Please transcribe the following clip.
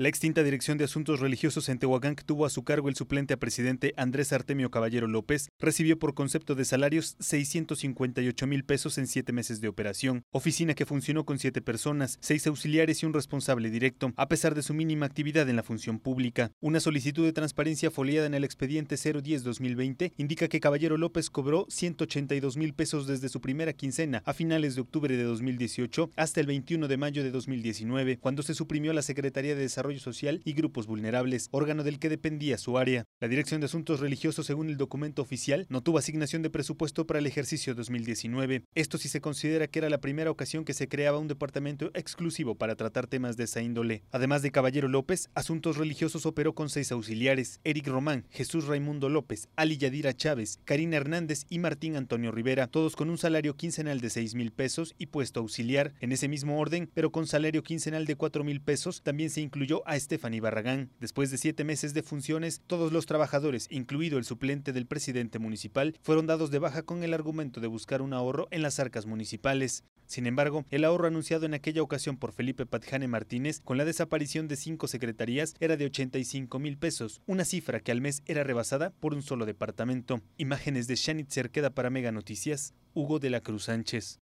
La extinta Dirección de Asuntos Religiosos en Tehuacán, que tuvo a su cargo el suplente a presidente Andrés Artemio Caballero López, recibió por concepto de salarios 658 mil pesos en siete meses de operación, oficina que funcionó con siete personas, seis auxiliares y un responsable directo, a pesar de su mínima actividad en la función pública. Una solicitud de transparencia foliada en el expediente 010-2020 indica que Caballero López cobró 182 mil pesos desde su primera quincena a finales de octubre de 2018 hasta el 21 de mayo de 2019, cuando se suprimió la Secretaría de Desarrollo Social y Grupos Vulnerables, órgano del que dependía su área. La Dirección de Asuntos Religiosos, según el documento oficial, no tuvo asignación de presupuesto para el ejercicio 2019. Esto sí se considera que era la primera ocasión que se creaba un departamento exclusivo para tratar temas de esa índole. Además de Caballero López, Asuntos Religiosos operó con seis auxiliares, Eric Román, Jesús Raimundo López, Ali Yadira Chávez, Karina Hernández y Martín Antonio Rivera, todos con un salario quincenal de 6 mil pesos y puesto auxiliar. En ese mismo orden, pero con salario quincenal de 4 mil pesos, también se incluyó a Stephanie Barragán. Después de siete meses de funciones, todos los trabajadores, incluido el suplente del presidente municipal, fueron dados de baja con el argumento de buscar un ahorro en las arcas municipales. Sin embargo, el ahorro anunciado en aquella ocasión por Felipe Patjane Martínez con la desaparición de cinco secretarías era de 85 mil pesos, una cifra que al mes era rebasada por un solo departamento. Imágenes de Shanit Cerqueda para Mega Noticias, Hugo de la Cruz Sánchez.